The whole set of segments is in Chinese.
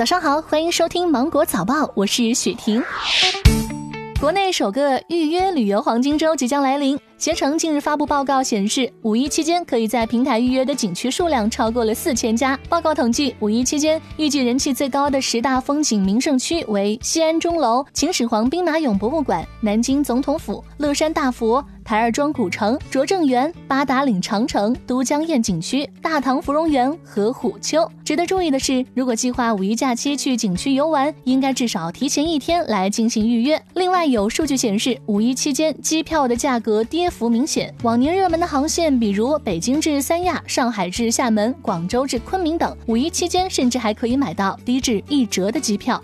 早上好，欢迎收听芒果早报，我是雪婷。国内首个预约旅游黄金周即将来临。携程近日发布报告显示，五一期间可以在平台预约的景区数量超过了四千家。报告统计，五一期间预计人气最高的十大风景名胜区为西安钟楼、秦始皇兵马俑博物馆、南京总统府、乐山大佛。台儿庄古城、拙政园、八达岭长城、都江堰景区、大唐芙蓉园和虎丘。值得注意的是，如果计划五一假期去景区游玩，应该至少提前一天来进行预约。另外，有数据显示，五一期间机票的价格跌幅明显。往年热门的航线，比如北京至三亚、上海至厦门、广州至昆明等，五一期间甚至还可以买到低至一折的机票。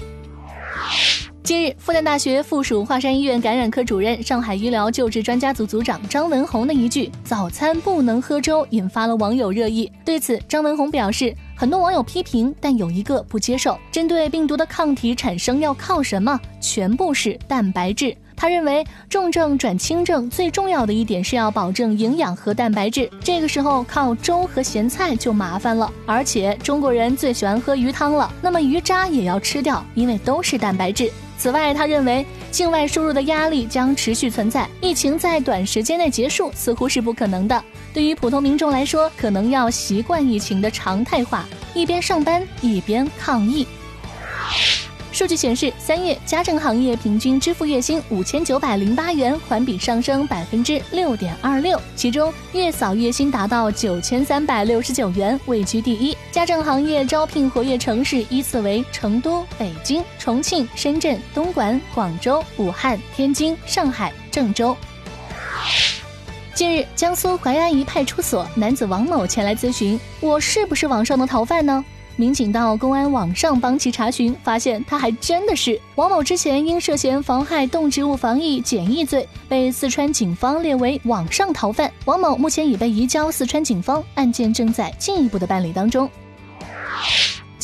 近日，复旦大学附属华山医院感染科主任、上海医疗救治专家组组长张文宏的一句“早餐不能喝粥”引发了网友热议。对此，张文宏表示，很多网友批评，但有一个不接受：针对病毒的抗体产生要靠什么？全部是蛋白质。他认为，重症转轻症最重要的一点是要保证营养和蛋白质。这个时候靠粥和咸菜就麻烦了。而且中国人最喜欢喝鱼汤了，那么鱼渣也要吃掉，因为都是蛋白质。此外，他认为境外输入的压力将持续存在，疫情在短时间内结束似乎是不可能的。对于普通民众来说，可能要习惯疫情的常态化，一边上班一边抗疫。数据显示，三月家政行业平均支付月薪五千九百零八元，环比上升百分之六点二六。其中，月嫂月薪达到九千三百六十九元，位居第一。家政行业招聘活跃城市依次为成都、北京、重庆、深圳、东莞、广州、武汉、天津、上海、郑州。近日，江苏淮安一派出所男子王某前来咨询：“我是不是网上的逃犯呢？”民警到公安网上帮其查询，发现他还真的是王某。之前因涉嫌妨害动植物防疫检疫罪，被四川警方列为网上逃犯。王某目前已被移交四川警方，案件正在进一步的办理当中。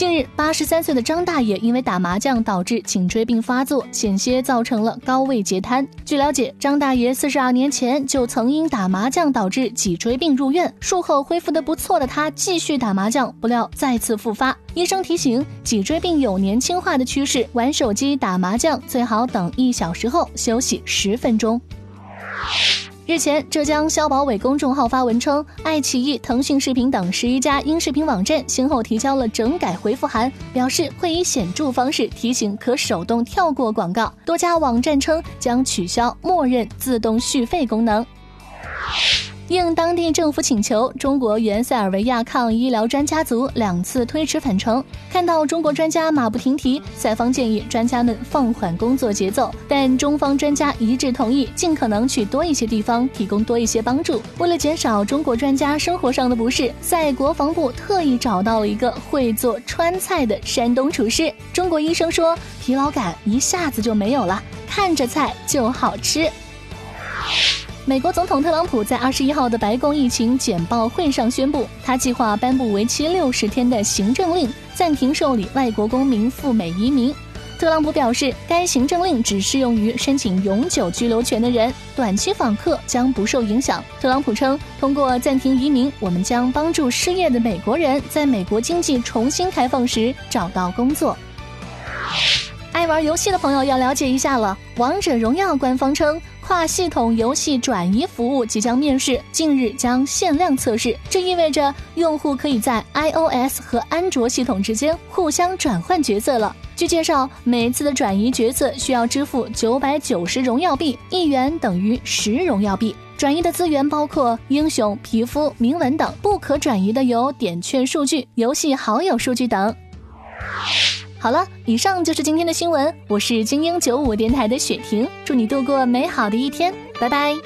近日，八十三岁的张大爷因为打麻将导致颈椎病发作，险些造成了高位截瘫。据了解，张大爷四十二年前就曾因打麻将导致脊椎病入院，术后恢复得不错的他继续打麻将，不料再次复发。医生提醒，脊椎病有年轻化的趋势，玩手机、打麻将最好等一小时后休息十分钟。日前，浙江消保委公众号发文称，爱奇艺、腾讯视频等十一家音视频网站先后提交了整改回复函，表示会以显著方式提醒可手动跳过广告。多家网站称将取消默认自动续费功能。应当地政府请求，中国原塞尔维亚抗医疗专家组两次推迟返程。看到中国专家马不停蹄，塞方建议专家们放缓工作节奏，但中方专家一致同意尽可能去多一些地方，提供多一些帮助。为了减少中国专家生活上的不适，塞国防部特意找到了一个会做川菜的山东厨师。中国医生说，疲劳感一下子就没有了，看着菜就好吃。美国总统特朗普在二十一号的白宫疫情简报会上宣布，他计划颁布为期六十天的行政令，暂停受理外国公民赴美移民。特朗普表示，该行政令只适用于申请永久居留权的人，短期访客将不受影响。特朗普称，通过暂停移民，我们将帮助失业的美国人在美国经济重新开放时找到工作。爱玩游戏的朋友要了解一下了，《王者荣耀》官方称。跨系统游戏转移服务即将面世，近日将限量测试。这意味着用户可以在 iOS 和安卓系统之间互相转换角色了。据介绍，每次的转移角色需要支付九百九十荣耀币，一元等于十荣耀币。转移的资源包括英雄、皮肤、铭文等，不可转移的有点券数据、游戏好友数据等。好了，以上就是今天的新闻。我是精英九五电台的雪婷，祝你度过美好的一天，拜拜。